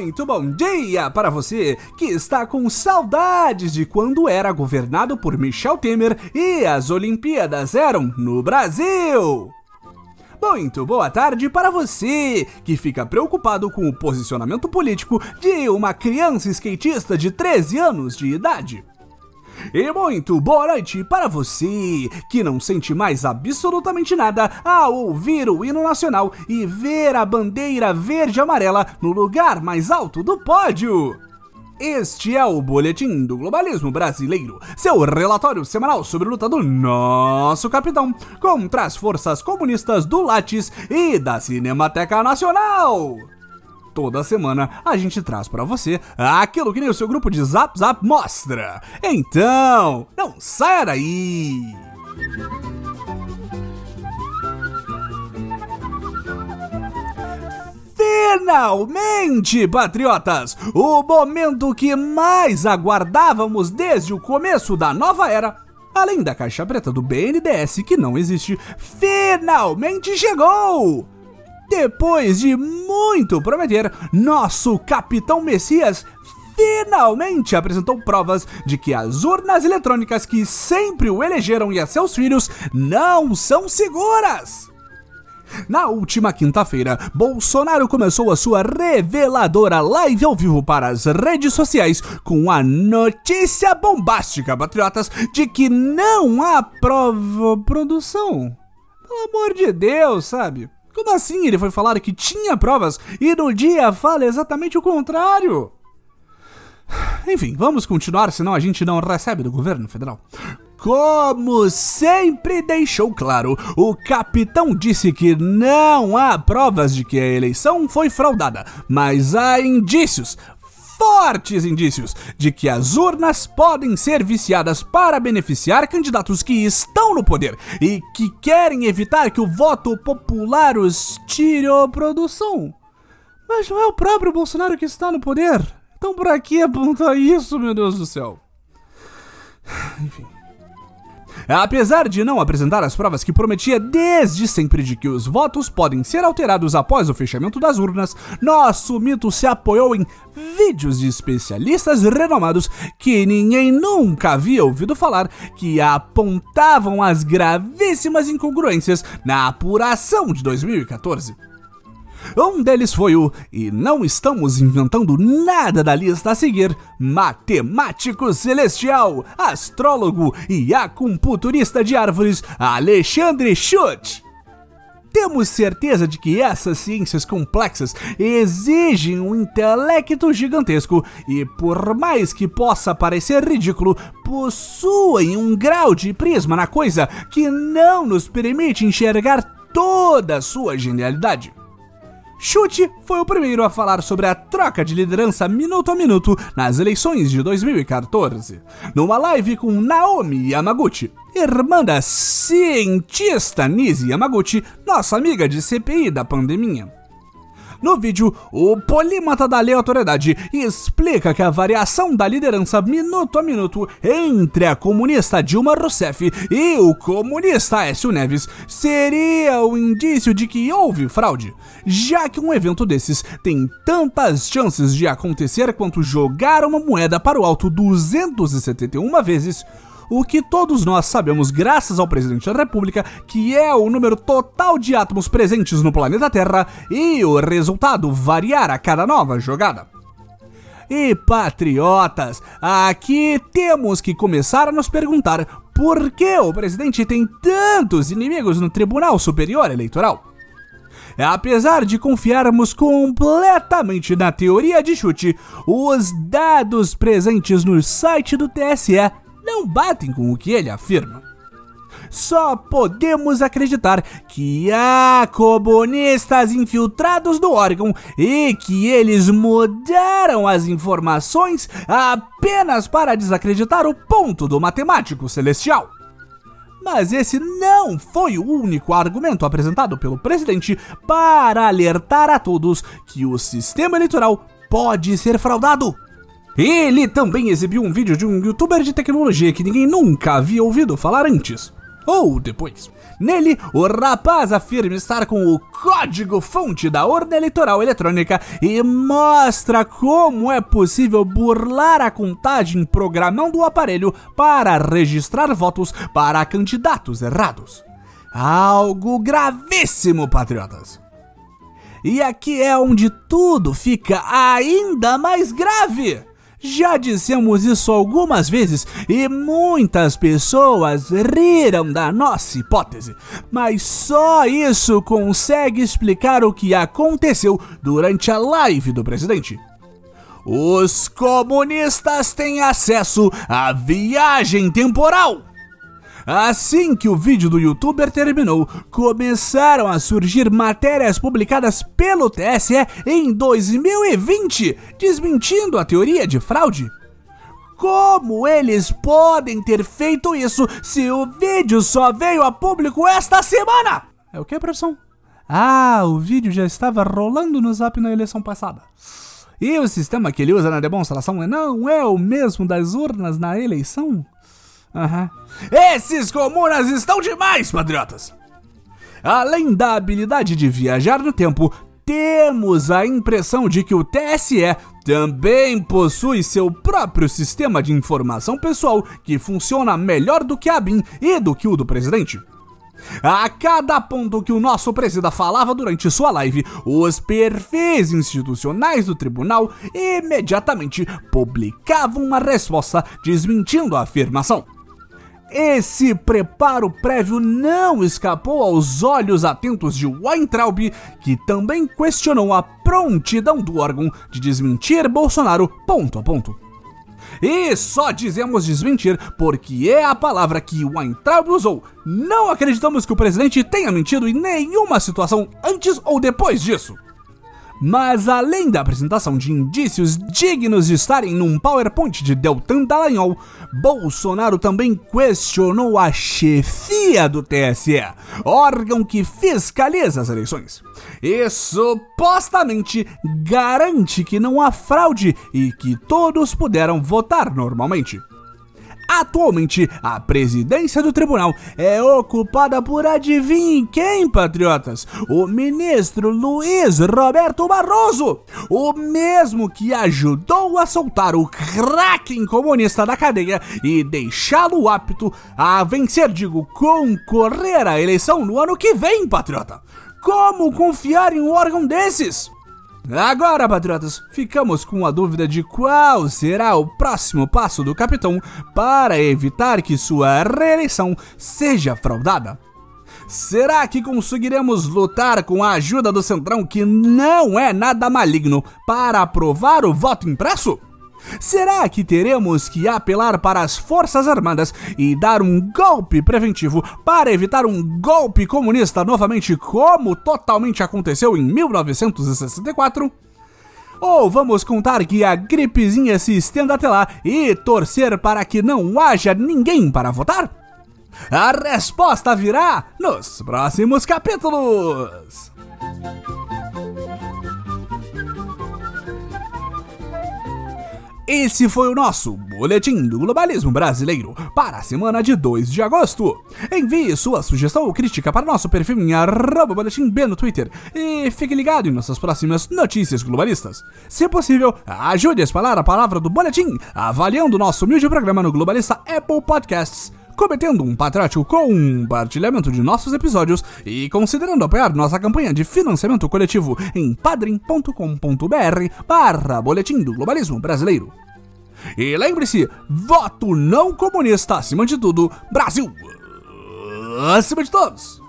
Muito bom dia para você que está com saudades de quando era governado por Michel Temer e as Olimpíadas eram no Brasil. Muito boa tarde para você que fica preocupado com o posicionamento político de uma criança skatista de 13 anos de idade. E muito boa noite para você que não sente mais absolutamente nada ao ouvir o hino nacional e ver a bandeira verde e amarela no lugar mais alto do pódio. Este é o Boletim do Globalismo Brasileiro, seu relatório semanal sobre a luta do nosso capitão contra as forças comunistas do Lattes e da Cinemateca Nacional toda semana a gente traz para você aquilo que nem o seu grupo de Zap Zap mostra. Então, não saia daí! Finalmente, patriotas! O momento que mais aguardávamos desde o começo da nova era, além da caixa preta do BNDS que não existe, finalmente chegou! Depois de muito prometer, nosso Capitão Messias finalmente apresentou provas de que as urnas eletrônicas que sempre o elegeram e a seus filhos não são seguras. Na última quinta-feira, Bolsonaro começou a sua reveladora live ao vivo para as redes sociais com a notícia bombástica, patriotas, de que não há prova produção. Pelo amor de Deus, sabe? Como assim ele foi falar que tinha provas e no dia fala exatamente o contrário? Enfim, vamos continuar, senão a gente não recebe do governo federal. Como sempre deixou claro, o capitão disse que não há provas de que a eleição foi fraudada, mas há indícios, fortes indícios de que as urnas podem ser viciadas para beneficiar candidatos que estão no poder e que querem evitar que o voto popular os tire a produção. Mas não é o próprio Bolsonaro que está no poder. Então para que apontar isso, meu Deus do céu? Enfim. Apesar de não apresentar as provas que prometia desde sempre de que os votos podem ser alterados após o fechamento das urnas, nosso mito se apoiou em vídeos de especialistas renomados que ninguém nunca havia ouvido falar que apontavam as gravíssimas incongruências na apuração de 2014. Um deles foi o, e não estamos inventando nada da lista a seguir, matemático celestial, astrólogo e acupunturista de árvores Alexandre Schutt. Temos certeza de que essas ciências complexas exigem um intelecto gigantesco e, por mais que possa parecer ridículo, possuem um grau de prisma na coisa que não nos permite enxergar toda a sua genialidade. Chute foi o primeiro a falar sobre a troca de liderança minuto a minuto nas eleições de 2014, numa live com Naomi Yamaguchi, irmã da cientista Nisi Yamaguchi, nossa amiga de CPI da pandemia. No vídeo, o polímata da aleatoriedade explica que a variação da liderança minuto a minuto entre a comunista Dilma Rousseff e o comunista Écio Neves seria o indício de que houve fraude, já que um evento desses tem tantas chances de acontecer quanto jogar uma moeda para o alto 271 vezes o que todos nós sabemos graças ao presidente da República, que é o número total de átomos presentes no planeta Terra e o resultado variar a cada nova jogada. E patriotas, aqui temos que começar a nos perguntar por que o presidente tem tantos inimigos no Tribunal Superior Eleitoral. Apesar de confiarmos completamente na teoria de chute, os dados presentes no site do TSE não batem com o que ele afirma. Só podemos acreditar que há comunistas infiltrados no órgão e que eles mudaram as informações apenas para desacreditar o ponto do matemático celestial. Mas esse não foi o único argumento apresentado pelo presidente para alertar a todos que o sistema eleitoral pode ser fraudado. Ele também exibiu um vídeo de um youtuber de tecnologia que ninguém nunca havia ouvido falar antes. ou depois. Nele, o rapaz afirma estar com o código-fonte da urna eleitoral eletrônica e mostra como é possível burlar a contagem programando o aparelho para registrar votos para candidatos errados. Algo gravíssimo, patriotas! E aqui é onde tudo fica ainda mais grave. Já dissemos isso algumas vezes e muitas pessoas riram da nossa hipótese, mas só isso consegue explicar o que aconteceu durante a live do presidente. Os comunistas têm acesso à viagem temporal. Assim que o vídeo do youtuber terminou, começaram a surgir matérias publicadas pelo TSE em 2020, desmentindo a teoria de fraude. Como eles podem ter feito isso se o vídeo só veio a público esta semana? É o que, produção? Ah, o vídeo já estava rolando no zap na eleição passada. E o sistema que ele usa na demonstração não é o mesmo das urnas na eleição? Uhum. Esses comunas estão demais, patriotas! Além da habilidade de viajar no tempo, temos a impressão de que o TSE também possui seu próprio sistema de informação pessoal que funciona melhor do que a BIM e do que o do presidente. A cada ponto que o nosso presida falava durante sua live, os perfis institucionais do tribunal imediatamente publicavam uma resposta desmentindo a afirmação. Esse preparo prévio não escapou aos olhos atentos de Weintraub, que também questionou a prontidão do órgão de desmentir Bolsonaro ponto a ponto. E só dizemos desmentir porque é a palavra que Weintraub usou. Não acreditamos que o presidente tenha mentido em nenhuma situação antes ou depois disso. Mas além da apresentação de indícios dignos de estarem num PowerPoint de Deltan Dallagnol, Bolsonaro também questionou a chefia do TSE, órgão que fiscaliza as eleições. E supostamente garante que não há fraude e que todos puderam votar normalmente. Atualmente, a presidência do tribunal é ocupada por adivinhem quem, patriotas? O ministro Luiz Roberto Barroso, o mesmo que ajudou a soltar o Kraken comunista da cadeia e deixá-lo apto a vencer, digo, concorrer à eleição no ano que vem, patriota. Como confiar em um órgão desses? Agora, patriotas, ficamos com a dúvida de qual será o próximo passo do capitão para evitar que sua reeleição seja fraudada. Será que conseguiremos lutar com a ajuda do Centrão, que não é nada maligno, para aprovar o voto impresso? Será que teremos que apelar para as Forças Armadas e dar um golpe preventivo para evitar um golpe comunista novamente, como totalmente aconteceu em 1964? Ou vamos contar que a gripezinha se estenda até lá e torcer para que não haja ninguém para votar? A resposta virá nos próximos capítulos! Esse foi o nosso Boletim do Globalismo Brasileiro para a semana de 2 de agosto. Envie sua sugestão ou crítica para nosso perfil em boletim B no Twitter e fique ligado em nossas próximas notícias globalistas. Se possível, ajude a espalhar a palavra do Boletim avaliando nosso humilde programa no Globalista Apple Podcasts cometendo um patriótico compartilhamento de nossos episódios e considerando apoiar nossa campanha de financiamento coletivo em padrim.com.br barra Boletim do Globalismo Brasileiro. E lembre-se, voto não comunista acima de tudo, Brasil acima de todos!